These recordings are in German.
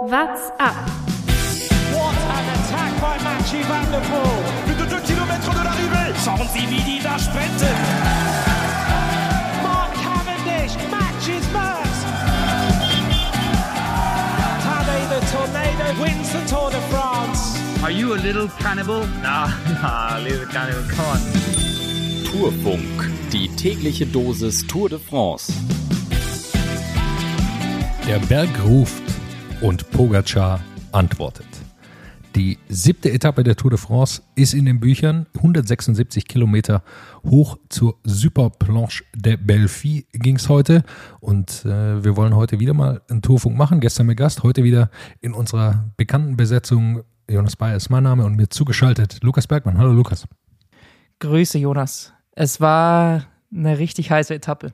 What's up? What an attack by Mathieu Van der Poel. Plus de 2 km de l'arrivée. Schauen Sie, wie die da sprinten. Mark Cavendish matches Max. Tadej the Tornado wins the Tour de France. Are you a little cannibal? Nah, nah, little cannibal, come on. Tourfunk, die tägliche Dosis Tour de France. Der Berg ruft und Pogacar antwortet. Die siebte Etappe der Tour de France ist in den Büchern. 176 Kilometer hoch zur Superplanche de Belfi ging es heute. Und äh, wir wollen heute wieder mal einen Tourfunk machen. Gestern mit Gast, heute wieder in unserer bekannten Besetzung. Jonas Bayer ist mein Name und mir zugeschaltet Lukas Bergmann. Hallo Lukas. Grüße Jonas. Es war eine richtig heiße Etappe.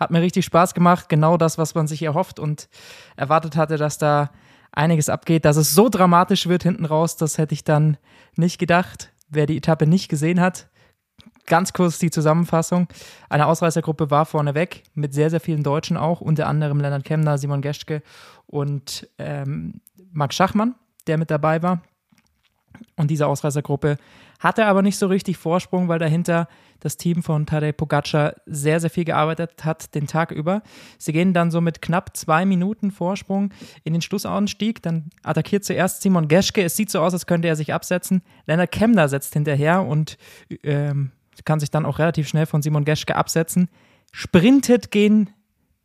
Hat mir richtig Spaß gemacht. Genau das, was man sich erhofft und erwartet hatte, dass da einiges abgeht. Dass es so dramatisch wird hinten raus, das hätte ich dann nicht gedacht. Wer die Etappe nicht gesehen hat, ganz kurz die Zusammenfassung. Eine Ausreißergruppe war vorneweg mit sehr, sehr vielen Deutschen auch, unter anderem Lennart Kemner, Simon Geschke und ähm, Marc Schachmann, der mit dabei war. Und diese Ausreißergruppe hatte aber nicht so richtig Vorsprung, weil dahinter das Team von Tadej Pogacar sehr, sehr viel gearbeitet hat den Tag über. Sie gehen dann so mit knapp zwei Minuten Vorsprung in den Schlussanstieg. Dann attackiert zuerst Simon Geschke. Es sieht so aus, als könnte er sich absetzen. Lennart Kemner setzt hinterher und ähm, kann sich dann auch relativ schnell von Simon Geschke absetzen. Sprintet gegen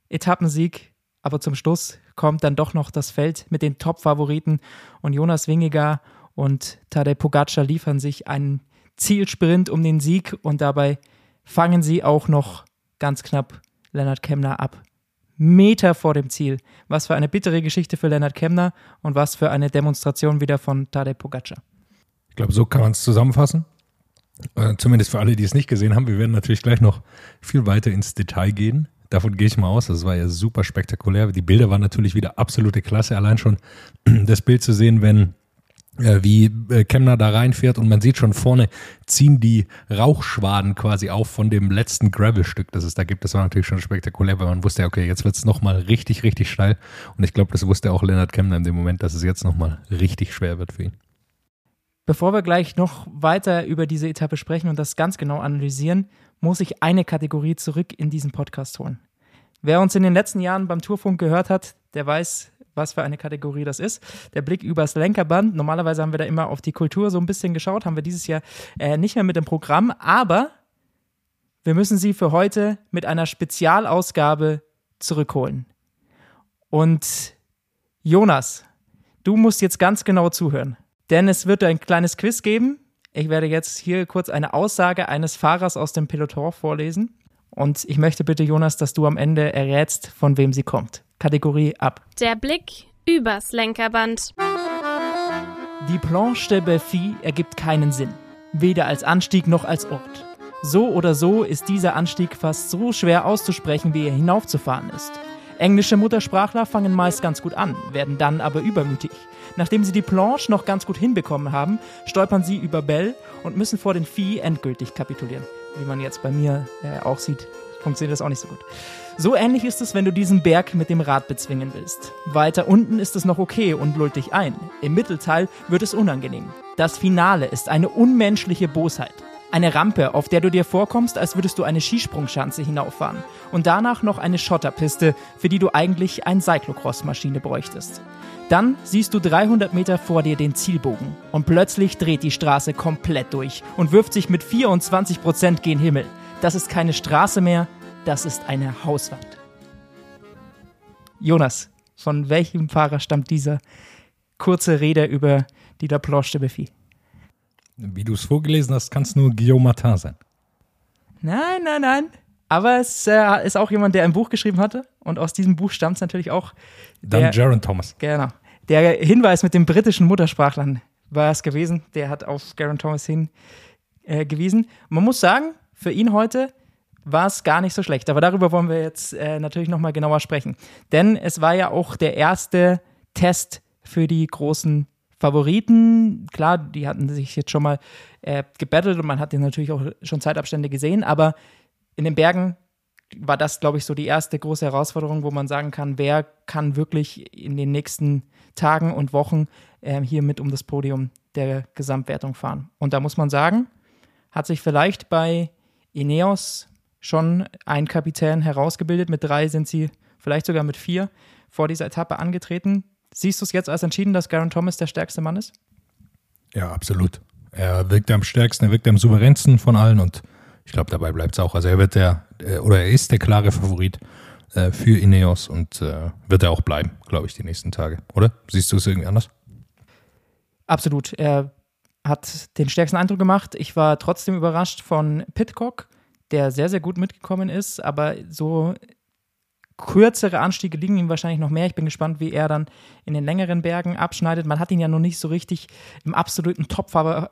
Etappensieg, aber zum Schluss kommt dann doch noch das Feld mit den Top-Favoriten und Jonas Wingegar und Tadej Pogacar liefern sich einen Zielsprint um den Sieg und dabei fangen sie auch noch ganz knapp Lennart Kemner ab. Meter vor dem Ziel. Was für eine bittere Geschichte für Lennart Kemner und was für eine Demonstration wieder von Tadej Pogacar. Ich glaube, so kann man es zusammenfassen. Äh, zumindest für alle, die es nicht gesehen haben. Wir werden natürlich gleich noch viel weiter ins Detail gehen. Davon gehe ich mal aus. Das war ja super spektakulär. Die Bilder waren natürlich wieder absolute Klasse. Allein schon das Bild zu sehen, wenn wie äh, Kemner da reinfährt und man sieht schon vorne ziehen die Rauchschwaden quasi auf von dem letzten Gravelstück, das es da gibt. Das war natürlich schon spektakulär, weil man wusste, okay, jetzt wird es nochmal richtig, richtig steil. Und ich glaube, das wusste auch Lennart Kemner in dem Moment, dass es jetzt nochmal richtig schwer wird für ihn. Bevor wir gleich noch weiter über diese Etappe sprechen und das ganz genau analysieren, muss ich eine Kategorie zurück in diesen Podcast holen. Wer uns in den letzten Jahren beim Tourfunk gehört hat, der weiß, was für eine Kategorie das ist. Der Blick übers Lenkerband. Normalerweise haben wir da immer auf die Kultur so ein bisschen geschaut, haben wir dieses Jahr äh, nicht mehr mit dem Programm, aber wir müssen sie für heute mit einer Spezialausgabe zurückholen. Und Jonas, du musst jetzt ganz genau zuhören, denn es wird ein kleines Quiz geben. Ich werde jetzt hier kurz eine Aussage eines Fahrers aus dem Peloton vorlesen. Und ich möchte bitte, Jonas, dass du am Ende errätst, von wem sie kommt. Kategorie ab. Der Blick übers Lenkerband. Die Planche de Belfi ergibt keinen Sinn. Weder als Anstieg noch als Ort. So oder so ist dieser Anstieg fast so schwer auszusprechen, wie er hinaufzufahren ist. Englische Muttersprachler fangen meist ganz gut an, werden dann aber übermütig. Nachdem sie die Planche noch ganz gut hinbekommen haben, stolpern sie über Bell und müssen vor den Vieh endgültig kapitulieren. Wie man jetzt bei mir äh, auch sieht, funktioniert das auch nicht so gut. So ähnlich ist es, wenn du diesen Berg mit dem Rad bezwingen willst. Weiter unten ist es noch okay und lullt dich ein. Im Mittelteil wird es unangenehm. Das Finale ist eine unmenschliche Bosheit. Eine Rampe, auf der du dir vorkommst, als würdest du eine Skisprungschanze hinauffahren. Und danach noch eine Schotterpiste, für die du eigentlich eine Cyclocross-Maschine bräuchtest. Dann siehst du 300 Meter vor dir den Zielbogen. Und plötzlich dreht die Straße komplett durch und wirft sich mit 24 Prozent gen Himmel. Das ist keine Straße mehr, das ist eine Hauswand. Jonas, von welchem Fahrer stammt diese kurze Rede über die La Planche de Belfi? Wie du es vorgelesen hast, kann es nur Guillaume Martin sein. Nein, nein, nein. Aber es äh, ist auch jemand, der ein Buch geschrieben hatte. Und aus diesem Buch stammt es natürlich auch. Dann Jaron Thomas. Genau. Der Hinweis mit den britischen Muttersprachlern war es gewesen. Der hat auf Garen Thomas hingewiesen. Äh, Man muss sagen, für ihn heute war es gar nicht so schlecht. Aber darüber wollen wir jetzt äh, natürlich nochmal genauer sprechen. Denn es war ja auch der erste Test für die großen Favoriten. Klar, die hatten sich jetzt schon mal äh, gebettelt und man hat ja natürlich auch schon Zeitabstände gesehen, aber in den Bergen war das, glaube ich, so die erste große Herausforderung, wo man sagen kann, wer kann wirklich in den nächsten Tagen und Wochen äh, hier mit um das Podium der Gesamtwertung fahren. Und da muss man sagen, hat sich vielleicht bei Ineos schon ein Kapitän herausgebildet. Mit drei sind sie vielleicht sogar mit vier vor dieser Etappe angetreten. Siehst du es jetzt als entschieden, dass Garen Thomas der stärkste Mann ist? Ja, absolut. Er wirkt am stärksten, er wirkt am souveränsten von allen und ich glaube, dabei bleibt es auch. Also er wird der, äh, oder er ist der klare Favorit äh, für Ineos und äh, wird er auch bleiben, glaube ich, die nächsten Tage. Oder? Siehst du es irgendwie anders? Absolut. Er hat den stärksten Eindruck gemacht. Ich war trotzdem überrascht von Pitcock, der sehr, sehr gut mitgekommen ist, aber so kürzere Anstiege liegen ihm wahrscheinlich noch mehr. Ich bin gespannt, wie er dann in den längeren Bergen abschneidet. Man hat ihn ja noch nicht so richtig im absoluten Topfahrer,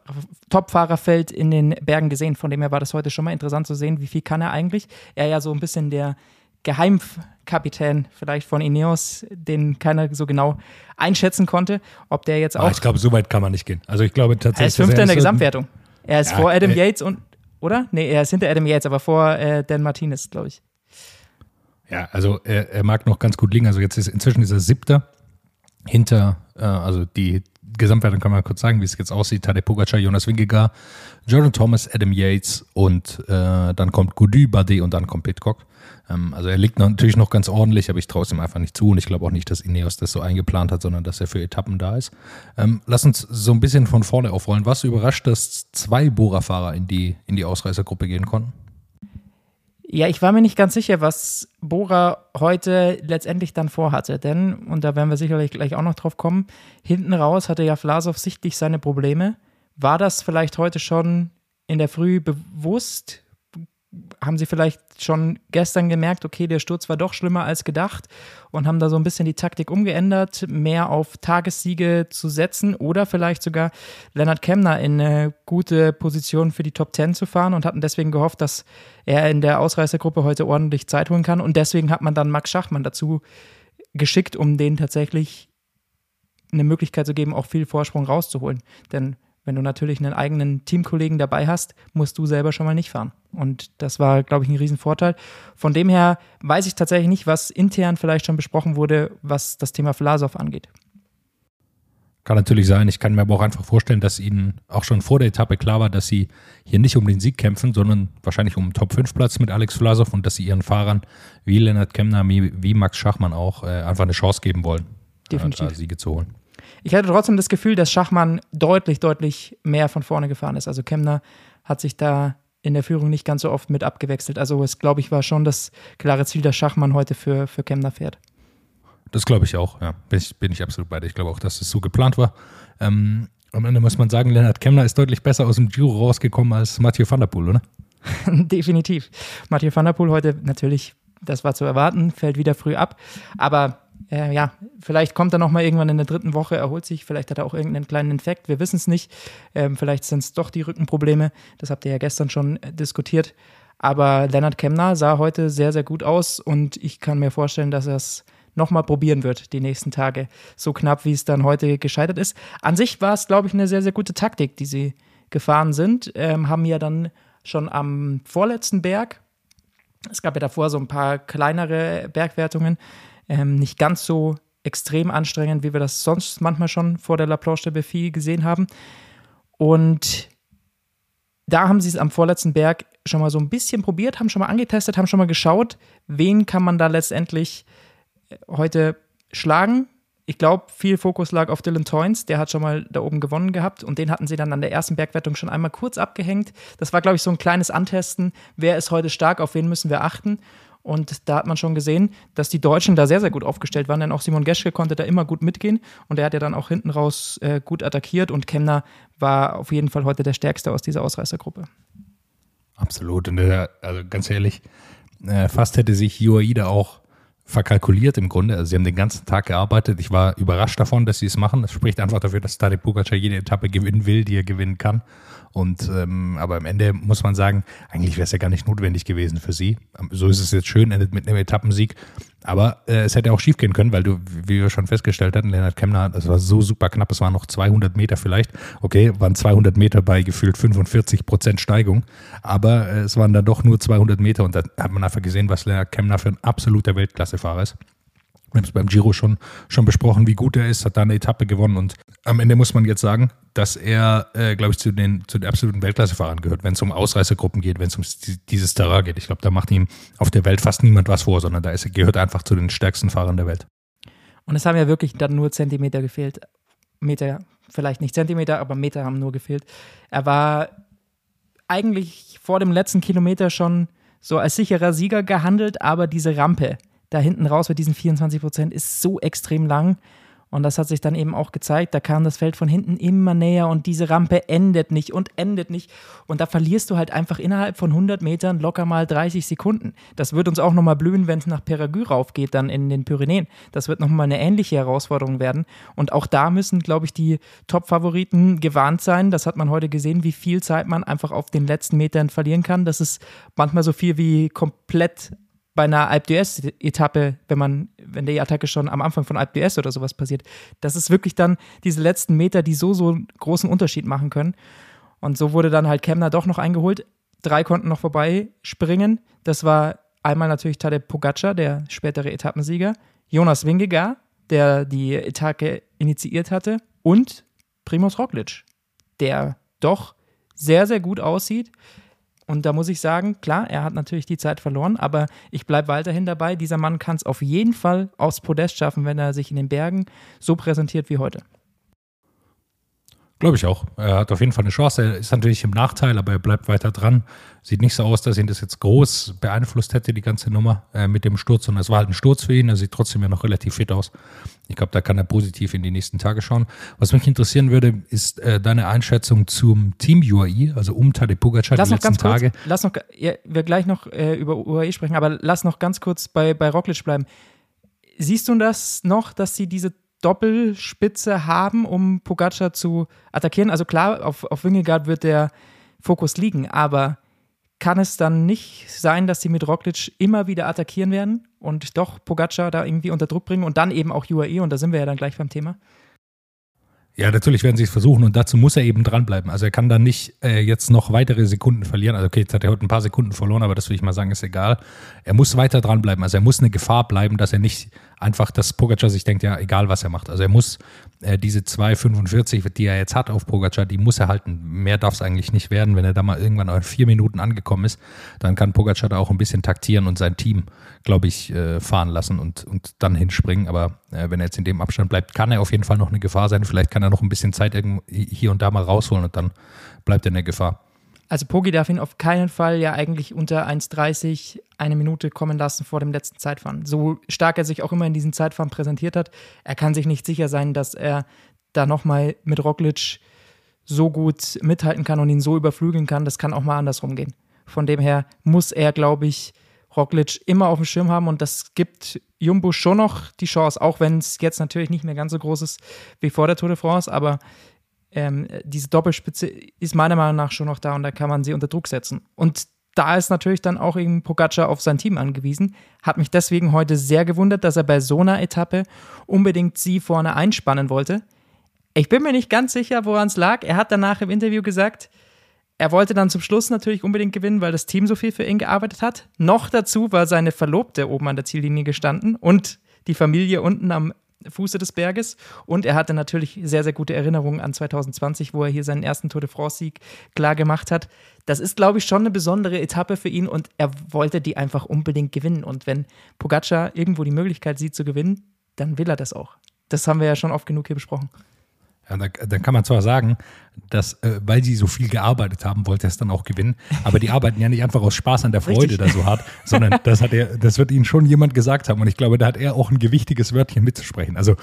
Topfahrerfeld in den Bergen gesehen. Von dem her war das heute schon mal interessant zu sehen, wie viel kann er eigentlich. Er ja so ein bisschen der Geheimkapitän vielleicht von Ineos, den keiner so genau einschätzen konnte, ob der jetzt auch. Ah, ich glaube, so weit kann man nicht gehen. Also ich glaube tatsächlich. Er ist Fünfter in der Gesamtwertung. Er ist ja, vor Adam äh, Yates und, oder? Nee, er ist hinter Adam Yates, aber vor äh, Dan Martinez, glaube ich. Ja, also er, er, mag noch ganz gut liegen. Also jetzt ist inzwischen ist er siebter hinter, äh, also die Gesamtwertung kann man kurz sagen, wie es jetzt aussieht. Tadej Pogacar, Jonas Wingegaard, Jordan Thomas, Adam Yates und äh, dann kommt Goudy, Bardet und dann kommt Pitcock. Ähm, also er liegt natürlich noch ganz ordentlich, aber ich traue es ihm einfach nicht zu und ich glaube auch nicht, dass Ineos das so eingeplant hat, sondern dass er für Etappen da ist. Ähm, lass uns so ein bisschen von vorne aufrollen. Was überrascht, dass zwei Bora-Fahrer in die, in die Ausreißergruppe gehen konnten? Ja, ich war mir nicht ganz sicher, was Bora heute letztendlich dann vorhatte, denn, und da werden wir sicherlich gleich auch noch drauf kommen, hinten raus hatte ja Vlasov sichtlich seine Probleme. War das vielleicht heute schon in der Früh bewusst? Haben sie vielleicht schon gestern gemerkt, okay, der Sturz war doch schlimmer als gedacht und haben da so ein bisschen die Taktik umgeändert, mehr auf Tagessiege zu setzen oder vielleicht sogar Leonard Kemner in eine gute Position für die Top 10 zu fahren und hatten deswegen gehofft, dass er in der Ausreißergruppe heute ordentlich Zeit holen kann und deswegen hat man dann Max Schachmann dazu geschickt, um denen tatsächlich eine Möglichkeit zu geben, auch viel Vorsprung rauszuholen. Denn wenn du natürlich einen eigenen Teamkollegen dabei hast, musst du selber schon mal nicht fahren. Und das war, glaube ich, ein Riesenvorteil. Von dem her weiß ich tatsächlich nicht, was intern vielleicht schon besprochen wurde, was das Thema Vlasov angeht. Kann natürlich sein. Ich kann mir aber auch einfach vorstellen, dass ihnen auch schon vor der Etappe klar war, dass sie hier nicht um den Sieg kämpfen, sondern wahrscheinlich um einen Top-5-Platz mit Alex Vlasov und dass sie ihren Fahrern wie Lennart Kemner, wie Max Schachmann auch äh, einfach eine Chance geben wollen, Definitiv. Äh, Siege zu holen. Ich hatte trotzdem das Gefühl, dass Schachmann deutlich, deutlich mehr von vorne gefahren ist. Also Kemner hat sich da in der Führung nicht ganz so oft mit abgewechselt. Also es, glaube ich, war schon das klare Ziel, dass Schachmann heute für, für Kemner fährt. Das glaube ich auch, ja. Bin ich, bin ich absolut bei dir. Ich glaube auch, dass es so geplant war. Ähm, am Ende muss man sagen, Lennart Kemner ist deutlich besser aus dem Giro rausgekommen als Mathieu van der Poel, oder? Definitiv. Mathieu van der Poel heute natürlich, das war zu erwarten, fällt wieder früh ab. Aber äh, ja, vielleicht kommt er noch mal irgendwann in der dritten Woche, erholt sich, vielleicht hat er auch irgendeinen kleinen Infekt, wir wissen es nicht. Ähm, vielleicht sind es doch die Rückenprobleme, das habt ihr ja gestern schon äh, diskutiert. Aber Leonard Kemner sah heute sehr, sehr gut aus und ich kann mir vorstellen, dass er es nochmal probieren wird die nächsten Tage. So knapp, wie es dann heute gescheitert ist. An sich war es, glaube ich, eine sehr, sehr gute Taktik, die sie gefahren sind. Ähm, haben ja dann schon am vorletzten Berg, es gab ja davor so ein paar kleinere Bergwertungen, ähm, nicht ganz so extrem anstrengend, wie wir das sonst manchmal schon vor der La Planche de Beffy gesehen haben. Und da haben sie es am vorletzten Berg schon mal so ein bisschen probiert, haben schon mal angetestet, haben schon mal geschaut, wen kann man da letztendlich äh, heute schlagen. Ich glaube, viel Fokus lag auf Dylan Toynes, der hat schon mal da oben gewonnen gehabt und den hatten sie dann an der ersten Bergwertung schon einmal kurz abgehängt. Das war, glaube ich, so ein kleines Antesten, wer ist heute stark, auf wen müssen wir achten. Und da hat man schon gesehen, dass die Deutschen da sehr, sehr gut aufgestellt waren, denn auch Simon Geschke konnte da immer gut mitgehen und er hat ja dann auch hinten raus äh, gut attackiert und Kemner war auf jeden Fall heute der Stärkste aus dieser Ausreißergruppe. Absolut. Und der, also ganz ehrlich, äh, fast hätte sich UAE da auch verkalkuliert im Grunde. Also sie haben den ganzen Tag gearbeitet. Ich war überrascht davon, dass sie es machen. Das spricht einfach dafür, dass Tadej Pogacar jede Etappe gewinnen will, die er gewinnen kann. Und ähm, aber am Ende muss man sagen, eigentlich wäre es ja gar nicht notwendig gewesen für sie. So ist es jetzt schön, endet mit einem Etappensieg. Aber äh, es hätte auch schief gehen können, weil du, wie wir schon festgestellt hatten, Lennart Kemner, das war so super knapp, es waren noch 200 Meter vielleicht. Okay, waren 200 Meter bei gefühlt 45 Prozent Steigung, aber äh, es waren dann doch nur 200 Meter und da hat man einfach gesehen, was Lennart Kemner für ein absoluter Weltklassefahrer ist. Wir haben es beim Giro schon, schon besprochen, wie gut er ist, hat da eine Etappe gewonnen und am Ende muss man jetzt sagen, dass er, äh, glaube ich, zu den, zu den absoluten Weltklassefahrern gehört, wenn es um Ausreißergruppen geht, wenn es um dieses Terrain geht. Ich glaube, da macht ihm auf der Welt fast niemand was vor, sondern da ist, er einfach zu den stärksten Fahrern der Welt. Und es haben ja wirklich dann nur Zentimeter gefehlt. Meter, vielleicht nicht Zentimeter, aber Meter haben nur gefehlt. Er war eigentlich vor dem letzten Kilometer schon so als sicherer Sieger gehandelt, aber diese Rampe, da hinten raus mit diesen 24 Prozent ist so extrem lang. Und das hat sich dann eben auch gezeigt. Da kam das Feld von hinten immer näher und diese Rampe endet nicht und endet nicht. Und da verlierst du halt einfach innerhalb von 100 Metern locker mal 30 Sekunden. Das wird uns auch nochmal blühen, wenn es nach Peragü raufgeht, dann in den Pyrenäen. Das wird nochmal eine ähnliche Herausforderung werden. Und auch da müssen, glaube ich, die Top-Favoriten gewarnt sein. Das hat man heute gesehen, wie viel Zeit man einfach auf den letzten Metern verlieren kann. Das ist manchmal so viel wie komplett bei einer Alp d'Huez-Etappe, wenn man, wenn die Attacke schon am Anfang von Alp d'Huez oder sowas passiert, das ist wirklich dann diese letzten Meter, die so, so einen großen Unterschied machen können. Und so wurde dann halt Kemner doch noch eingeholt. Drei konnten noch vorbei springen. Das war einmal natürlich Tadej Pogacar, der spätere Etappensieger, Jonas Wingegar, der die Etappe initiiert hatte, und Primoz Roglic, der doch sehr, sehr gut aussieht. Und da muss ich sagen, klar, er hat natürlich die Zeit verloren, aber ich bleibe weiterhin dabei. Dieser Mann kann es auf jeden Fall aufs Podest schaffen, wenn er sich in den Bergen so präsentiert wie heute. Glaube ich auch. Er hat auf jeden Fall eine Chance. Er ist natürlich im Nachteil, aber er bleibt weiter dran. Sieht nicht so aus, dass ihn das jetzt groß beeinflusst hätte, die ganze Nummer äh, mit dem Sturz. Und es war halt ein Sturz für ihn. Er sieht trotzdem ja noch relativ fit aus. Ich glaube, da kann er positiv in die nächsten Tage schauen. Was mich interessieren würde, ist äh, deine Einschätzung zum Team UAE, also um Tadej Pogacar lass die letzten kurz, Tage. Lass noch, ja, wir gleich noch äh, über UAE sprechen, aber lass noch ganz kurz bei, bei Roglic bleiben. Siehst du das noch, dass sie diese Doppelspitze haben, um Pogacar zu attackieren. Also klar, auf, auf Wingegaard wird der Fokus liegen, aber kann es dann nicht sein, dass sie mit Roglic immer wieder attackieren werden und doch Pogacar da irgendwie unter Druck bringen und dann eben auch UAE und da sind wir ja dann gleich beim Thema? Ja, natürlich werden sie es versuchen und dazu muss er eben dranbleiben. Also er kann dann nicht äh, jetzt noch weitere Sekunden verlieren. Also okay, jetzt hat er heute ein paar Sekunden verloren, aber das würde ich mal sagen, ist egal. Er muss weiter dranbleiben. Also er muss eine Gefahr bleiben, dass er nicht einfach, dass Pogacar sich denkt, ja, egal was er macht. Also er muss äh, diese 2,45, die er jetzt hat auf Pogacar, die muss er halten. Mehr darf es eigentlich nicht werden. Wenn er da mal irgendwann auf vier Minuten angekommen ist, dann kann Pogacar da auch ein bisschen taktieren und sein Team, glaube ich, äh, fahren lassen und, und dann hinspringen. Aber äh, wenn er jetzt in dem Abstand bleibt, kann er auf jeden Fall noch eine Gefahr sein. Vielleicht kann er noch ein bisschen Zeit hier und da mal rausholen und dann bleibt er in der Gefahr. Also Pogi darf ihn auf keinen Fall ja eigentlich unter 1,30 eine Minute kommen lassen vor dem letzten Zeitfahren. So stark er sich auch immer in diesen Zeitfahren präsentiert hat, er kann sich nicht sicher sein, dass er da nochmal mit Roglic so gut mithalten kann und ihn so überflügeln kann. Das kann auch mal andersrum gehen. Von dem her muss er, glaube ich, Roglic immer auf dem Schirm haben und das gibt Jumbo schon noch die Chance, auch wenn es jetzt natürlich nicht mehr ganz so groß ist wie vor der Tour de France, aber ähm, diese Doppelspitze ist meiner Meinung nach schon noch da und da kann man sie unter Druck setzen. Und da ist natürlich dann auch eben Pogacar auf sein Team angewiesen. Hat mich deswegen heute sehr gewundert, dass er bei so einer Etappe unbedingt sie vorne einspannen wollte. Ich bin mir nicht ganz sicher, woran es lag. Er hat danach im Interview gesagt, er wollte dann zum Schluss natürlich unbedingt gewinnen, weil das Team so viel für ihn gearbeitet hat. Noch dazu war seine Verlobte oben an der Ziellinie gestanden und die Familie unten am Fuße des Berges. Und er hatte natürlich sehr, sehr gute Erinnerungen an 2020, wo er hier seinen ersten Tour de France-Sieg klar gemacht hat. Das ist, glaube ich, schon eine besondere Etappe für ihn und er wollte die einfach unbedingt gewinnen. Und wenn Pogacar irgendwo die Möglichkeit sieht zu gewinnen, dann will er das auch. Das haben wir ja schon oft genug hier besprochen. Ja, da, dann kann man zwar sagen, dass, äh, weil sie so viel gearbeitet haben, wollte er es dann auch gewinnen. Aber die arbeiten ja nicht einfach aus Spaß an der Freude da so hart, sondern das hat er, das wird ihnen schon jemand gesagt haben. Und ich glaube, da hat er auch ein gewichtiges Wörtchen mitzusprechen. Also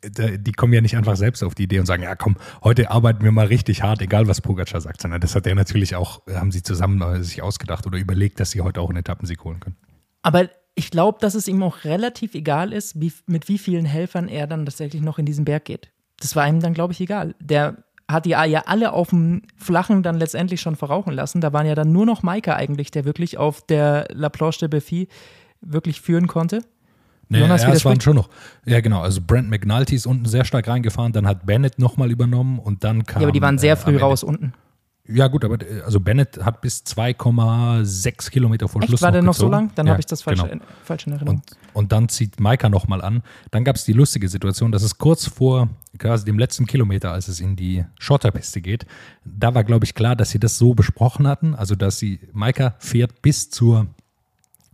da, die kommen ja nicht einfach selbst auf die Idee und sagen, ja komm, heute arbeiten wir mal richtig hart, egal was Pogacar sagt, sondern das hat er natürlich auch, haben sie zusammen äh, sich ausgedacht oder überlegt, dass sie heute auch einen Etappensieg holen können. Aber ich glaube, dass es ihm auch relativ egal ist, wie, mit wie vielen Helfern er dann tatsächlich noch in diesen Berg geht das war ihm dann, glaube ich, egal. Der hat die ja alle auf dem Flachen dann letztendlich schon verrauchen lassen. Da waren ja dann nur noch Maika eigentlich, der wirklich auf der La Planche de Belfi wirklich führen konnte. Nee, Jonas ja, es waren schon noch. Ja, genau. Also Brent McNulty ist unten sehr stark reingefahren, dann hat Bennett nochmal übernommen und dann kam. Ja, aber die waren sehr äh, früh raus unten. Ja, gut, aber äh, also Bennett hat bis 2,6 Kilometer vor Echt, Schluss war noch der noch so gezogen. lang? Dann ja, habe ich das falsch, genau. in, falsch in Erinnerung. Und, und dann zieht Maika nochmal an. Dann gab es die lustige Situation, dass es kurz vor quasi dem letzten Kilometer, als es in die Schotterpiste geht, da war, glaube ich, klar, dass sie das so besprochen hatten. Also, dass sie, Maika fährt bis zur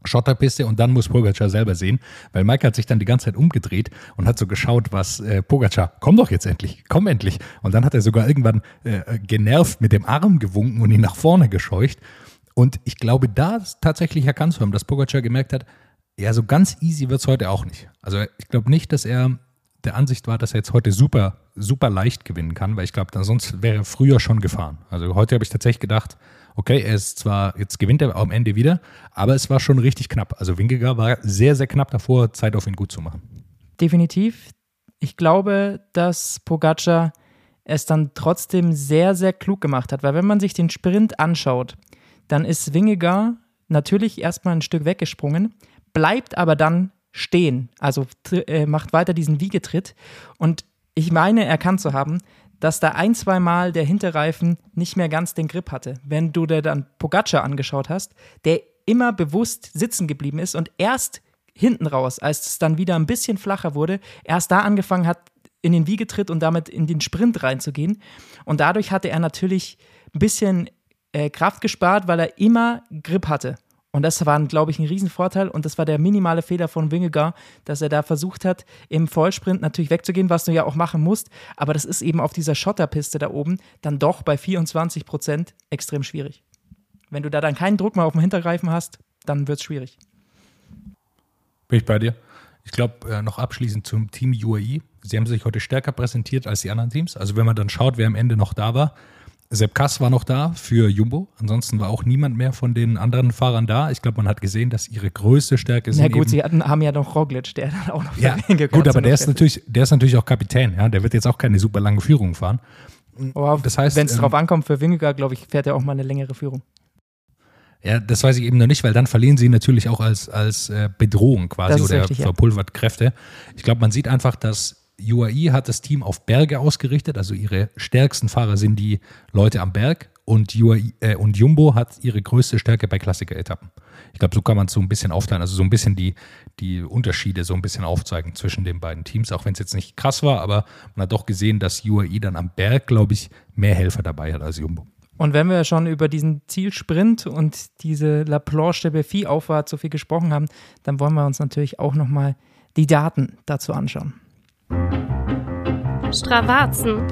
Schotterpiste und dann muss Pogacar selber sehen, weil Maika hat sich dann die ganze Zeit umgedreht und hat so geschaut, was äh, Pogacar, komm doch jetzt endlich, komm endlich. Und dann hat er sogar irgendwann äh, genervt mit dem Arm gewunken und ihn nach vorne gescheucht. Und ich glaube, da ist tatsächlich zu haben, dass Pogacar gemerkt hat, ja, so ganz easy wird es heute auch nicht. Also ich glaube nicht, dass er der Ansicht war, dass er jetzt heute super, super leicht gewinnen kann, weil ich glaube, sonst wäre er früher schon gefahren. Also heute habe ich tatsächlich gedacht, okay, er ist zwar, jetzt gewinnt er am Ende wieder, aber es war schon richtig knapp. Also Wingegar war sehr, sehr knapp davor, Zeit auf ihn gut zu machen. Definitiv. Ich glaube, dass Pogacar es dann trotzdem sehr, sehr klug gemacht hat, weil wenn man sich den Sprint anschaut, dann ist Wingegar natürlich erstmal ein Stück weggesprungen, bleibt aber dann stehen, also äh, macht weiter diesen Wiegetritt und ich meine erkannt zu haben, dass da ein, zwei Mal der Hinterreifen nicht mehr ganz den Grip hatte. Wenn du dir dann Pogacar angeschaut hast, der immer bewusst sitzen geblieben ist und erst hinten raus, als es dann wieder ein bisschen flacher wurde, erst da angefangen hat, in den Wiegetritt und damit in den Sprint reinzugehen. Und dadurch hatte er natürlich ein bisschen äh, Kraft gespart, weil er immer Grip hatte. Und das war, glaube ich, ein Riesenvorteil. Und das war der minimale Fehler von Wingegar, dass er da versucht hat, im Vollsprint natürlich wegzugehen, was du ja auch machen musst. Aber das ist eben auf dieser Schotterpiste da oben dann doch bei 24 Prozent extrem schwierig. Wenn du da dann keinen Druck mehr auf dem Hinterreifen hast, dann wird es schwierig. Bin ich bei dir? Ich glaube, äh, noch abschließend zum Team UAE. Sie haben sich heute stärker präsentiert als die anderen Teams. Also wenn man dann schaut, wer am Ende noch da war. Sepp Kass war noch da für Jumbo. Ansonsten war auch niemand mehr von den anderen Fahrern da. Ich glaube, man hat gesehen, dass ihre größte Stärke Na sind gut, sie hatten, haben ja noch Roglic, der dann auch noch Ja, gut, aber ist. der ist natürlich, der ist natürlich auch Kapitän. Ja, der wird jetzt auch keine super lange Führung fahren. Oh, das heißt, wenn es ähm, drauf ankommt für Wingegar, glaube ich, fährt er auch mal eine längere Führung. Ja, das weiß ich eben noch nicht, weil dann verlieren sie natürlich auch als, als äh, Bedrohung quasi ist oder richtig, ja. verpulvert Kräfte. Ich glaube, man sieht einfach, dass UAE hat das Team auf Berge ausgerichtet, also ihre stärksten Fahrer sind die Leute am Berg und, UAE, äh, und Jumbo hat ihre größte Stärke bei Klassiker-Etappen. Ich glaube, so kann man es so ein bisschen aufteilen, also so ein bisschen die, die Unterschiede so ein bisschen aufzeigen zwischen den beiden Teams, auch wenn es jetzt nicht krass war, aber man hat doch gesehen, dass UAE dann am Berg, glaube ich, mehr Helfer dabei hat als Jumbo. Und wenn wir schon über diesen Zielsprint und diese La Planche de Belfi Auffahrt so viel gesprochen haben, dann wollen wir uns natürlich auch nochmal die Daten dazu anschauen. Stravazen.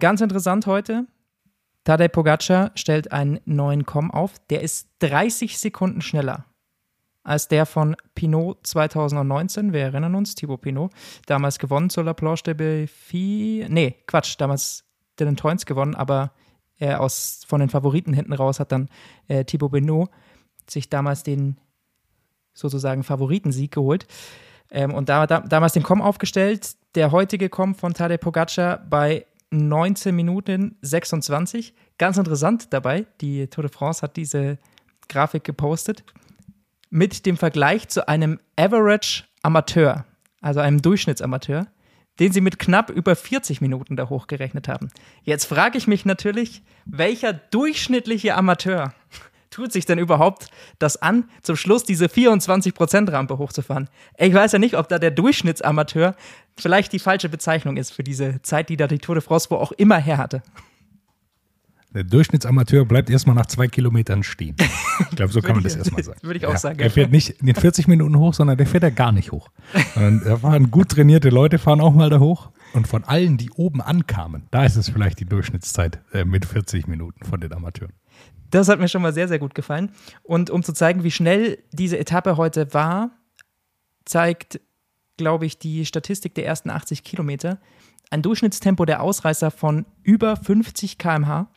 Ganz interessant heute. Tadej Pogacar stellt einen neuen Com auf. Der ist 30 Sekunden schneller als der von Pinot 2019. Wir erinnern uns, Thibaut Pinot, damals gewonnen zur La Planche de Belfi. Nee, Quatsch, damals Dylan Toynes gewonnen, aber er aus, von den Favoriten hinten raus hat dann äh, Thibaut Pinot sich damals den sozusagen Favoritensieg geholt. Ähm, und da, da, damals den Com aufgestellt. Der heutige Com von Tadej Pogacar bei 19 Minuten 26. Ganz interessant dabei, die Tour de France hat diese Grafik gepostet mit dem Vergleich zu einem Average Amateur, also einem Durchschnittsamateur, den sie mit knapp über 40 Minuten da hochgerechnet haben. Jetzt frage ich mich natürlich, welcher durchschnittliche Amateur tut sich denn überhaupt das an, zum Schluss diese 24%-Rampe hochzufahren? Ich weiß ja nicht, ob da der Durchschnittsamateur vielleicht die falsche Bezeichnung ist für diese Zeit, die da die Tour de France wo auch immer her hatte. Der Durchschnittsamateur bleibt erstmal nach zwei Kilometern stehen. Ich glaube, so kann man das erstmal sagen. Würde ich auch sagen, Er ja. fährt nicht in den 40 Minuten hoch, sondern der fährt ja gar nicht hoch. Sondern da fahren gut trainierte Leute, fahren auch mal da hoch. Und von allen, die oben ankamen, da ist es vielleicht die Durchschnittszeit äh, mit 40 Minuten von den Amateuren. Das hat mir schon mal sehr, sehr gut gefallen. Und um zu zeigen, wie schnell diese Etappe heute war, zeigt, glaube ich, die Statistik der ersten 80 Kilometer ein Durchschnittstempo der Ausreißer von über 50 km/h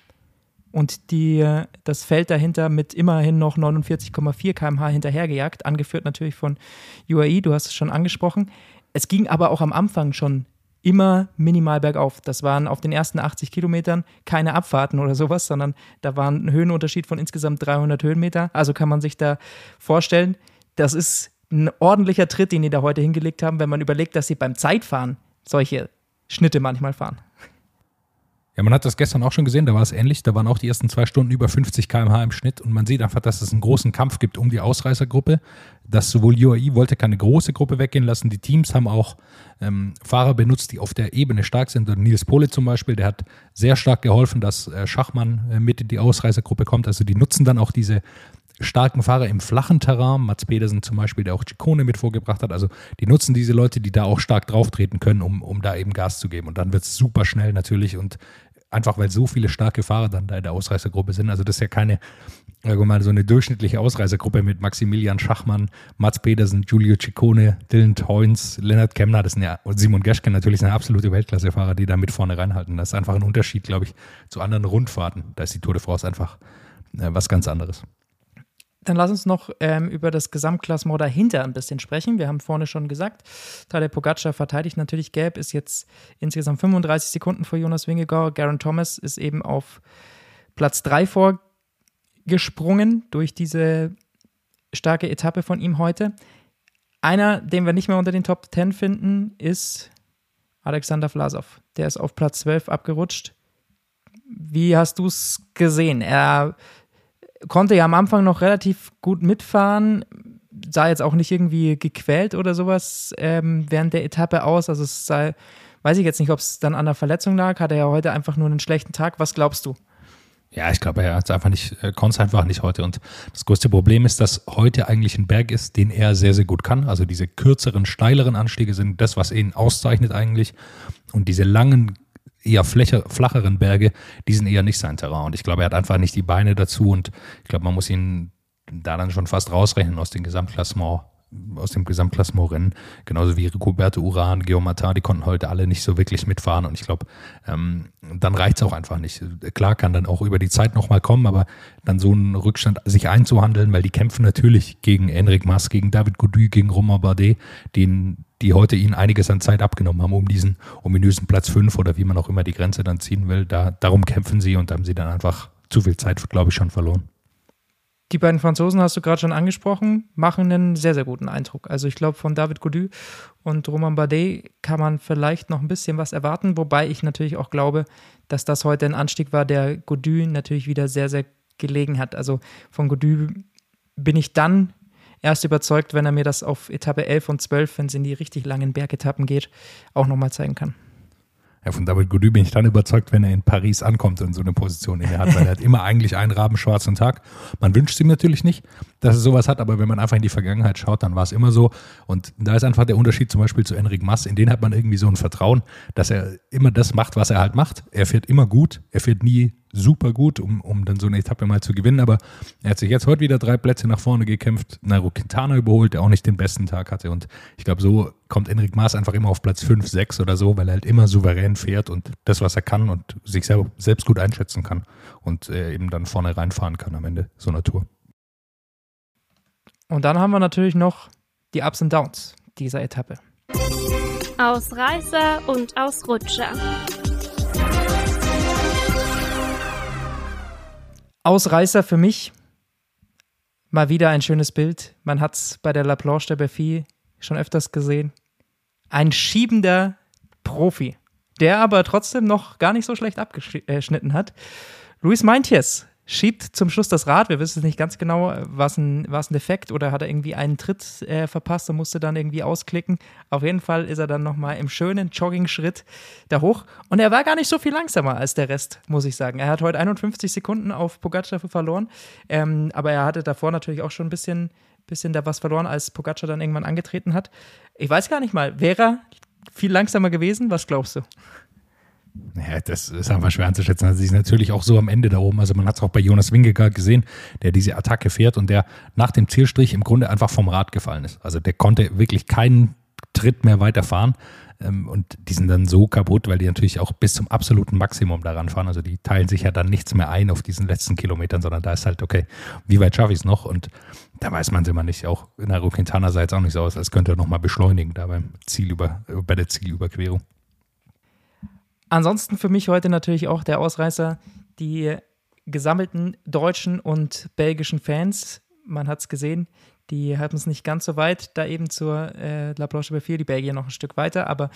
und die, das Feld dahinter mit immerhin noch 49,4 km/h hinterhergejagt, angeführt natürlich von UAE, du hast es schon angesprochen. Es ging aber auch am Anfang schon immer minimal bergauf. Das waren auf den ersten 80 Kilometern keine Abfahrten oder sowas, sondern da war ein Höhenunterschied von insgesamt 300 Höhenmeter. Also kann man sich da vorstellen, das ist ein ordentlicher Tritt, den die da heute hingelegt haben, wenn man überlegt, dass sie beim Zeitfahren solche Schnitte manchmal fahren. Ja, man hat das gestern auch schon gesehen, da war es ähnlich. Da waren auch die ersten zwei Stunden über 50 km/h im Schnitt und man sieht einfach, dass es einen großen Kampf gibt um die Ausreißergruppe. Dass sowohl UAE wollte keine große Gruppe weggehen lassen. Die Teams haben auch ähm, Fahrer benutzt, die auf der Ebene stark sind. Und Nils Pole zum Beispiel, der hat sehr stark geholfen, dass äh, Schachmann äh, mit in die Ausreißergruppe kommt. Also die nutzen dann auch diese starken Fahrer im flachen Terrain, Mats Pedersen zum Beispiel, der auch Ciccone mit vorgebracht hat. Also die nutzen diese Leute, die da auch stark drauftreten können, um, um da eben Gas zu geben. Und dann wird es super schnell natürlich und einfach weil so viele starke Fahrer dann da in der Ausreißergruppe sind. Also das ist ja keine, sagen wir mal, so eine durchschnittliche Ausreißergruppe mit Maximilian Schachmann, Mats Pedersen, Giulio Ciccone, Dylan Toyns, Lennart Kemner, das sind ja, und Simon Geschke natürlich sind absolute Weltklassefahrer, die da mit vorne reinhalten. Das ist einfach ein Unterschied, glaube ich, zu anderen Rundfahrten. Da ist die Tour de France einfach äh, was ganz anderes. Dann lass uns noch ähm, über das Gesamtklassement dahinter ein bisschen sprechen. Wir haben vorne schon gesagt, Tadej Pogacar verteidigt natürlich gelb, ist jetzt insgesamt 35 Sekunden vor Jonas Wingegaard. Garen Thomas ist eben auf Platz 3 vorgesprungen durch diese starke Etappe von ihm heute. Einer, den wir nicht mehr unter den Top 10 finden, ist Alexander Vlasov. Der ist auf Platz 12 abgerutscht. Wie hast du es gesehen? Er konnte ja am Anfang noch relativ gut mitfahren, sah jetzt auch nicht irgendwie gequält oder sowas ähm, während der Etappe aus. Also es sei, weiß ich jetzt nicht, ob es dann an der Verletzung lag. Hat er ja heute einfach nur einen schlechten Tag. Was glaubst du? Ja, ich glaube, er hat einfach nicht, konnte es einfach nicht heute. Und das größte Problem ist, dass heute eigentlich ein Berg ist, den er sehr, sehr gut kann. Also diese kürzeren, steileren Anstiege sind das, was ihn auszeichnet eigentlich. Und diese langen, eher fläche, flacheren Berge, die sind eher nicht sein Terrain. Und ich glaube, er hat einfach nicht die Beine dazu und ich glaube, man muss ihn da dann schon fast rausrechnen aus dem Gesamtklassement aus dem Gesamtklassement-Rennen, genauso wie Roberto Uran, Geomata, die konnten heute alle nicht so wirklich mitfahren und ich glaube, ähm, dann reicht es auch einfach nicht. Klar kann dann auch über die Zeit nochmal kommen, aber dann so einen Rückstand sich einzuhandeln, weil die kämpfen natürlich gegen Enric Mas, gegen David Goudy, gegen Romain Bardet, den, die heute ihnen einiges an Zeit abgenommen haben, um diesen ominösen Platz 5 oder wie man auch immer die Grenze dann ziehen will. Da, darum kämpfen sie und haben sie dann einfach zu viel Zeit, glaube ich, schon verloren. Die beiden Franzosen hast du gerade schon angesprochen, machen einen sehr, sehr guten Eindruck. Also ich glaube, von David Gaudu und Roman Bardet kann man vielleicht noch ein bisschen was erwarten, wobei ich natürlich auch glaube, dass das heute ein Anstieg war, der Gaudu natürlich wieder sehr, sehr gelegen hat. Also von Gaudu bin ich dann erst überzeugt, wenn er mir das auf Etappe 11 und 12, wenn es in die richtig langen Bergetappen geht, auch nochmal zeigen kann. Ja, von David Gody bin ich dann überzeugt, wenn er in Paris ankommt und so eine Position inne hat, weil er hat immer eigentlich einen rabenschwarzen Tag. Man wünscht ihm natürlich nicht, dass er sowas hat, aber wenn man einfach in die Vergangenheit schaut, dann war es immer so. Und da ist einfach der Unterschied zum Beispiel zu Enric Mass. In den hat man irgendwie so ein Vertrauen, dass er immer das macht, was er halt macht. Er fährt immer gut, er fährt nie super gut, um, um dann so eine Etappe mal zu gewinnen. Aber er hat sich jetzt heute wieder drei Plätze nach vorne gekämpft, Nairo Quintana überholt, der auch nicht den besten Tag hatte. Und ich glaube, so kommt Enric Maas einfach immer auf Platz 5, 6 oder so, weil er halt immer souverän fährt und das, was er kann und sich selber, selbst gut einschätzen kann und äh, eben dann vorne reinfahren kann am Ende so einer Tour. Und dann haben wir natürlich noch die Ups und Downs dieser Etappe. Ausreißer und Ausrutscher. Ausreißer für mich. Mal wieder ein schönes Bild. Man hat es bei der La Planche de Belfi schon öfters gesehen. Ein schiebender Profi, der aber trotzdem noch gar nicht so schlecht abgeschnitten hat. Luis Meintjes schiebt zum Schluss das Rad. Wir wissen nicht ganz genau, war es ein, ein Defekt oder hat er irgendwie einen Tritt äh, verpasst und musste dann irgendwie ausklicken. Auf jeden Fall ist er dann nochmal im schönen Jogging-Schritt da hoch. Und er war gar nicht so viel langsamer als der Rest, muss ich sagen. Er hat heute 51 Sekunden auf Pogacar verloren, ähm, aber er hatte davor natürlich auch schon ein bisschen, bisschen da was verloren, als Pogacar dann irgendwann angetreten hat. Ich weiß gar nicht mal, wäre er viel langsamer gewesen? Was glaubst du? Ja, das ist einfach schwer anzuschätzen. Also, sie ist natürlich auch so am Ende da oben. Also, man hat es auch bei Jonas Wingegaard gesehen, der diese Attacke fährt und der nach dem Zielstrich im Grunde einfach vom Rad gefallen ist. Also, der konnte wirklich keinen Tritt mehr weiterfahren. Ähm, und die sind dann so kaputt, weil die natürlich auch bis zum absoluten Maximum daran fahren. Also, die teilen sich ja dann nichts mehr ein auf diesen letzten Kilometern, sondern da ist halt, okay, wie weit schaffe ich es noch? Und da weiß man es immer nicht. Auch in der Quintana sah jetzt auch nicht so aus, als könnte er nochmal beschleunigen da beim Ziel über, bei der Zielüberquerung. Ansonsten für mich heute natürlich auch der Ausreißer, die gesammelten deutschen und belgischen Fans. Man hat es gesehen, die haben es nicht ganz so weit, da eben zur äh, La Blanche Befehl, die Belgier noch ein Stück weiter, aber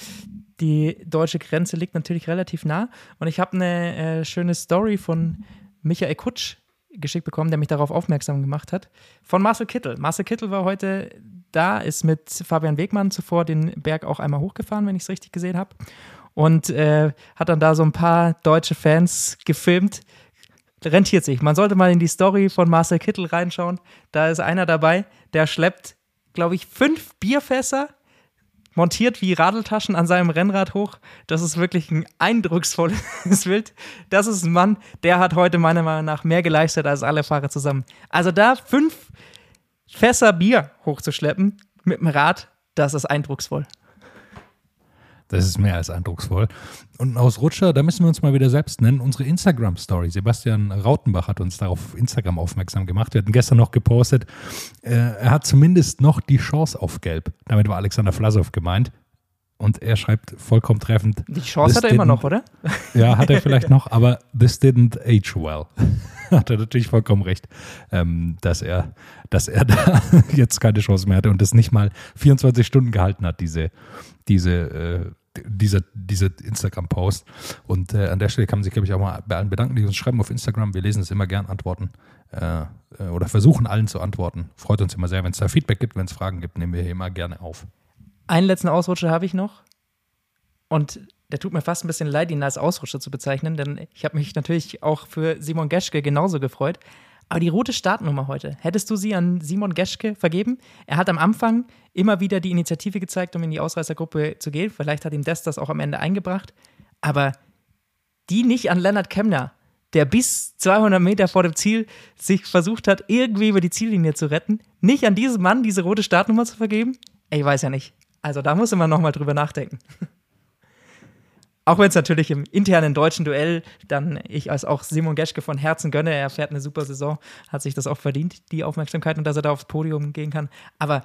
die deutsche Grenze liegt natürlich relativ nah. Und ich habe eine äh, schöne Story von Michael Kutsch geschickt bekommen, der mich darauf aufmerksam gemacht hat, von Marcel Kittel. Marcel Kittel war heute da, ist mit Fabian Wegmann zuvor den Berg auch einmal hochgefahren, wenn ich es richtig gesehen habe. Und äh, hat dann da so ein paar deutsche Fans gefilmt. Rentiert sich. Man sollte mal in die Story von Marcel Kittel reinschauen. Da ist einer dabei, der schleppt, glaube ich, fünf Bierfässer montiert wie Radeltaschen an seinem Rennrad hoch. Das ist wirklich ein eindrucksvolles Bild. Das ist ein Mann, der hat heute meiner Meinung nach mehr geleistet als alle Fahrer zusammen. Also da fünf Fässer Bier hochzuschleppen mit dem Rad, das ist eindrucksvoll. Das ist mehr als eindrucksvoll. Und aus Rutscher, da müssen wir uns mal wieder selbst nennen, unsere Instagram-Story. Sebastian Rautenbach hat uns darauf auf Instagram aufmerksam gemacht. Wir hatten gestern noch gepostet, äh, er hat zumindest noch die Chance auf Gelb. Damit war Alexander Vlasov gemeint. Und er schreibt vollkommen treffend. Die Chance hat er immer noch, oder? Ja, hat er vielleicht noch, aber this didn't age well. hat er natürlich vollkommen recht, ähm, dass, er, dass er da jetzt keine Chance mehr hatte und das nicht mal 24 Stunden gehalten hat, diese, diese, äh, dieser, diese Instagram-Post. Und äh, an der Stelle kann man sich, glaube ich, auch mal bei allen bedanken, die uns schreiben auf Instagram. Wir lesen es immer gern, antworten äh, äh, oder versuchen allen zu antworten. Freut uns immer sehr. Wenn es da Feedback gibt, wenn es Fragen gibt, nehmen wir hier immer gerne auf. Einen letzten Ausrutscher habe ich noch. Und der tut mir fast ein bisschen leid, ihn als Ausrutscher zu bezeichnen, denn ich habe mich natürlich auch für Simon Geschke genauso gefreut. Aber die rote Startnummer heute, hättest du sie an Simon Geschke vergeben? Er hat am Anfang immer wieder die Initiative gezeigt, um in die Ausreißergruppe zu gehen. Vielleicht hat ihm das das auch am Ende eingebracht. Aber die nicht an Lennart Kemner, der bis 200 Meter vor dem Ziel sich versucht hat, irgendwie über die Ziellinie zu retten. Nicht an diesen Mann diese rote Startnummer zu vergeben? Ich weiß ja nicht. Also da muss man nochmal drüber nachdenken. Auch wenn es natürlich im internen deutschen Duell dann ich als auch Simon Geschke von Herzen gönne, er fährt eine super Saison, hat sich das auch verdient, die Aufmerksamkeit und dass er da aufs Podium gehen kann. Aber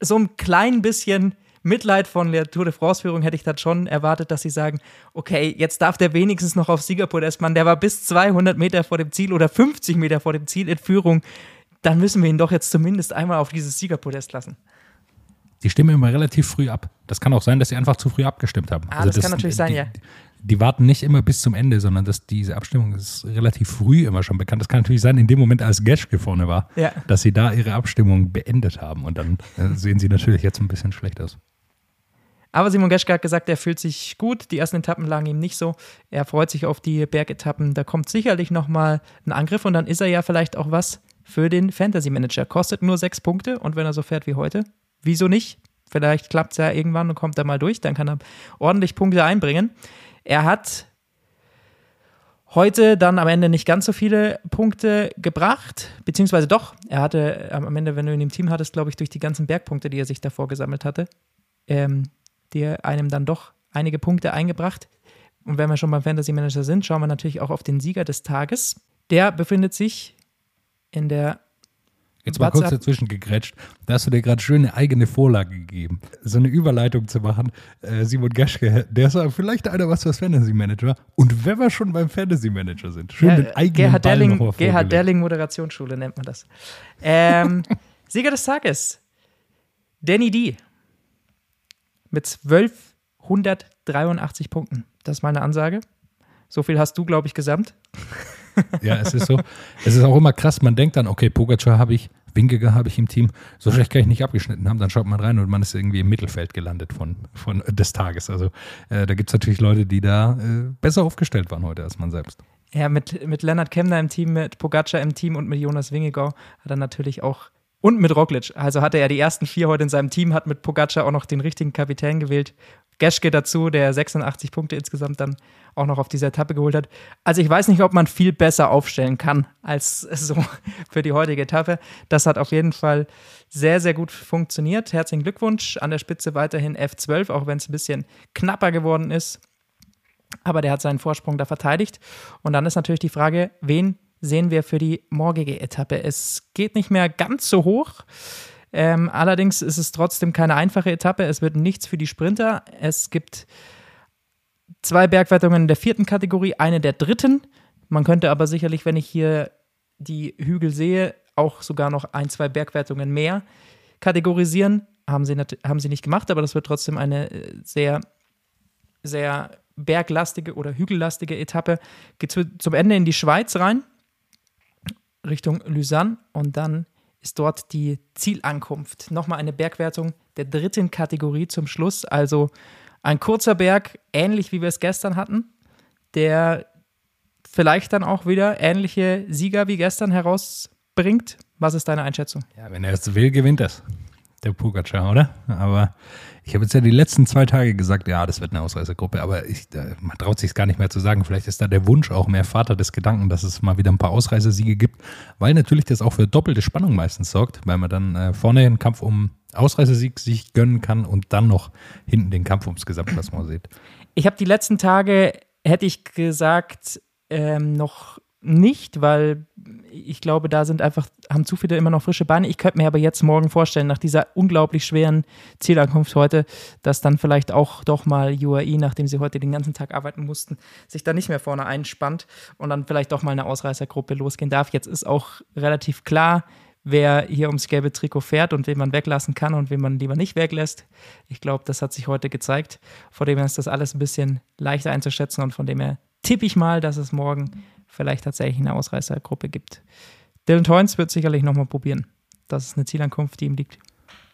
so ein klein bisschen Mitleid von der Tour de France-Führung hätte ich dann schon erwartet, dass sie sagen, okay, jetzt darf der wenigstens noch auf Siegerpodest, Mann, der war bis 200 Meter vor dem Ziel oder 50 Meter vor dem Ziel in Führung, dann müssen wir ihn doch jetzt zumindest einmal auf dieses Siegerpodest lassen die stimmen immer relativ früh ab. Das kann auch sein, dass sie einfach zu früh abgestimmt haben. Ah, also das, das, kann natürlich sein, die, ja. Die warten nicht immer bis zum Ende, sondern dass diese Abstimmung ist relativ früh immer schon bekannt. Das kann natürlich sein, in dem Moment, als Geschke vorne war, ja. dass sie da ihre Abstimmung beendet haben. Und dann äh, sehen sie natürlich jetzt ein bisschen schlecht aus. Aber Simon Geschke hat gesagt, er fühlt sich gut. Die ersten Etappen lagen ihm nicht so. Er freut sich auf die Bergetappen. Da kommt sicherlich nochmal ein Angriff und dann ist er ja vielleicht auch was für den Fantasy Manager. Kostet nur sechs Punkte und wenn er so fährt wie heute, Wieso nicht? Vielleicht klappt es ja irgendwann und kommt er mal durch, dann kann er ordentlich Punkte einbringen. Er hat heute dann am Ende nicht ganz so viele Punkte gebracht, beziehungsweise doch, er hatte am Ende, wenn du ihn im Team hattest, glaube ich, durch die ganzen Bergpunkte, die er sich davor gesammelt hatte, ähm, dir einem dann doch einige Punkte eingebracht. Und wenn wir schon beim Fantasy Manager sind, schauen wir natürlich auch auf den Sieger des Tages. Der befindet sich in der Jetzt mal kurz dazwischen gegrätscht. Da hast du dir gerade schön eine eigene Vorlage gegeben. So eine Überleitung zu machen. Äh, Simon Geschke, der ist vielleicht einer was fürs Fantasy Manager. Und wenn wir schon beim Fantasy Manager sind, schön ja, den eigenen Gerhard Ball Derling, Gerhard Derling Moderationsschule nennt man das. Ähm, Sieger des Tages. Danny D. Mit 1283 Punkten. Das ist meine Ansage. So viel hast du, glaube ich, gesamt. Ja, es ist so. es ist auch immer krass, man denkt dann, okay, Pogacar habe ich, Wingegar habe ich im Team, so schlecht kann ich nicht abgeschnitten haben, dann schaut man rein und man ist irgendwie im Mittelfeld gelandet von, von des Tages. Also äh, da gibt es natürlich Leute, die da äh, besser aufgestellt waren heute als man selbst. Ja, mit, mit Lennart Kemner im Team, mit Pogacar im Team und mit Jonas Wingegau hat er natürlich auch und mit Roglic. Also hatte er die ersten vier heute in seinem Team, hat mit Pogacar auch noch den richtigen Kapitän gewählt. Geschke dazu, der 86 Punkte insgesamt dann auch noch auf dieser Etappe geholt hat. Also ich weiß nicht, ob man viel besser aufstellen kann als so für die heutige Etappe. Das hat auf jeden Fall sehr, sehr gut funktioniert. Herzlichen Glückwunsch. An der Spitze weiterhin F12, auch wenn es ein bisschen knapper geworden ist. Aber der hat seinen Vorsprung da verteidigt. Und dann ist natürlich die Frage, wen sehen wir für die morgige Etappe? Es geht nicht mehr ganz so hoch. Ähm, allerdings ist es trotzdem keine einfache Etappe. Es wird nichts für die Sprinter. Es gibt zwei Bergwertungen der vierten Kategorie, eine der dritten. Man könnte aber sicherlich, wenn ich hier die Hügel sehe, auch sogar noch ein, zwei Bergwertungen mehr kategorisieren. Haben sie, haben sie nicht gemacht, aber das wird trotzdem eine äh, sehr, sehr berglastige oder hügellastige Etappe. Geht zum Ende in die Schweiz rein, Richtung Lausanne und dann ist dort die Zielankunft. Nochmal eine Bergwertung der dritten Kategorie zum Schluss. Also ein kurzer Berg, ähnlich wie wir es gestern hatten, der vielleicht dann auch wieder ähnliche Sieger wie gestern herausbringt. Was ist deine Einschätzung? Ja, wenn er es will, gewinnt es. Der Pugacar, oder? Aber ich habe jetzt ja die letzten zwei Tage gesagt, ja, das wird eine Ausreißergruppe, aber ich, man traut sich gar nicht mehr zu sagen. Vielleicht ist da der Wunsch auch mehr Vater des Gedanken, dass es mal wieder ein paar Ausreißersiege gibt, weil natürlich das auch für doppelte Spannung meistens sorgt, weil man dann äh, vorne einen Kampf um Ausreißersieg sich gönnen kann und dann noch hinten den Kampf ums Gesamtklassement sieht. Ich habe die letzten Tage, hätte ich gesagt, ähm, noch nicht, weil ich glaube, da sind einfach, haben zu viele immer noch frische Beine. Ich könnte mir aber jetzt morgen vorstellen, nach dieser unglaublich schweren Zielankunft heute, dass dann vielleicht auch doch mal UAE, nachdem sie heute den ganzen Tag arbeiten mussten, sich da nicht mehr vorne einspannt und dann vielleicht doch mal eine Ausreißergruppe losgehen darf. Jetzt ist auch relativ klar, wer hier ums gelbe Trikot fährt und wen man weglassen kann und wen man lieber nicht weglässt. Ich glaube, das hat sich heute gezeigt. Vor dem her ist das alles ein bisschen leichter einzuschätzen und von dem her tippe ich mal, dass es morgen vielleicht tatsächlich eine Ausreißergruppe gibt. Dylan Toynes wird sicherlich nochmal probieren. Das ist eine Zielankunft, die ihm liegt.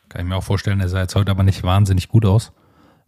Kann ich mir auch vorstellen, er sah jetzt heute aber nicht wahnsinnig gut aus.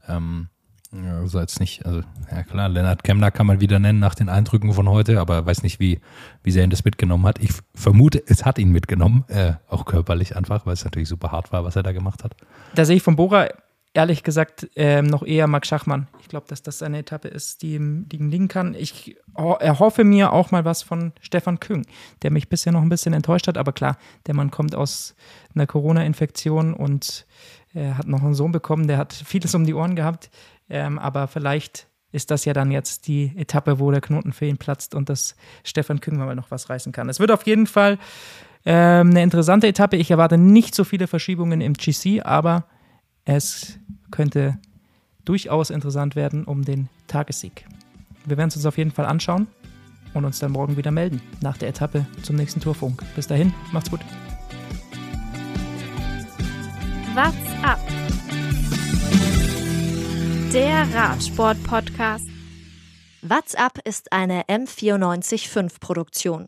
Ähm, also jetzt nicht, also ja klar, Lennart Kemner kann man wieder nennen nach den Eindrücken von heute, aber weiß nicht, wie, wie sehr ihn das mitgenommen hat. Ich vermute, es hat ihn mitgenommen, äh, auch körperlich einfach, weil es natürlich super hart war, was er da gemacht hat. Da sehe ich von Bora ehrlich gesagt ähm, noch eher Max Schachmann. Ich glaube, dass das eine Etappe ist, die ihm, liegen kann. Ich erhoffe mir auch mal was von Stefan Küng, der mich bisher noch ein bisschen enttäuscht hat. Aber klar, der Mann kommt aus einer Corona-Infektion und er hat noch einen Sohn bekommen, der hat vieles um die Ohren gehabt. Ähm, aber vielleicht ist das ja dann jetzt die Etappe, wo der Knoten für ihn platzt und dass Stefan Küng mal noch was reißen kann. Es wird auf jeden Fall ähm, eine interessante Etappe. Ich erwarte nicht so viele Verschiebungen im GC, aber es könnte durchaus interessant werden um den Tagessieg. Wir werden es uns auf jeden Fall anschauen und uns dann morgen wieder melden nach der Etappe zum nächsten Tourfunk. Bis dahin, macht's gut. What's up? Der Radsport-Podcast. What's up ist eine M945 Produktion.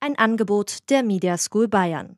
Ein Angebot der Media School Bayern.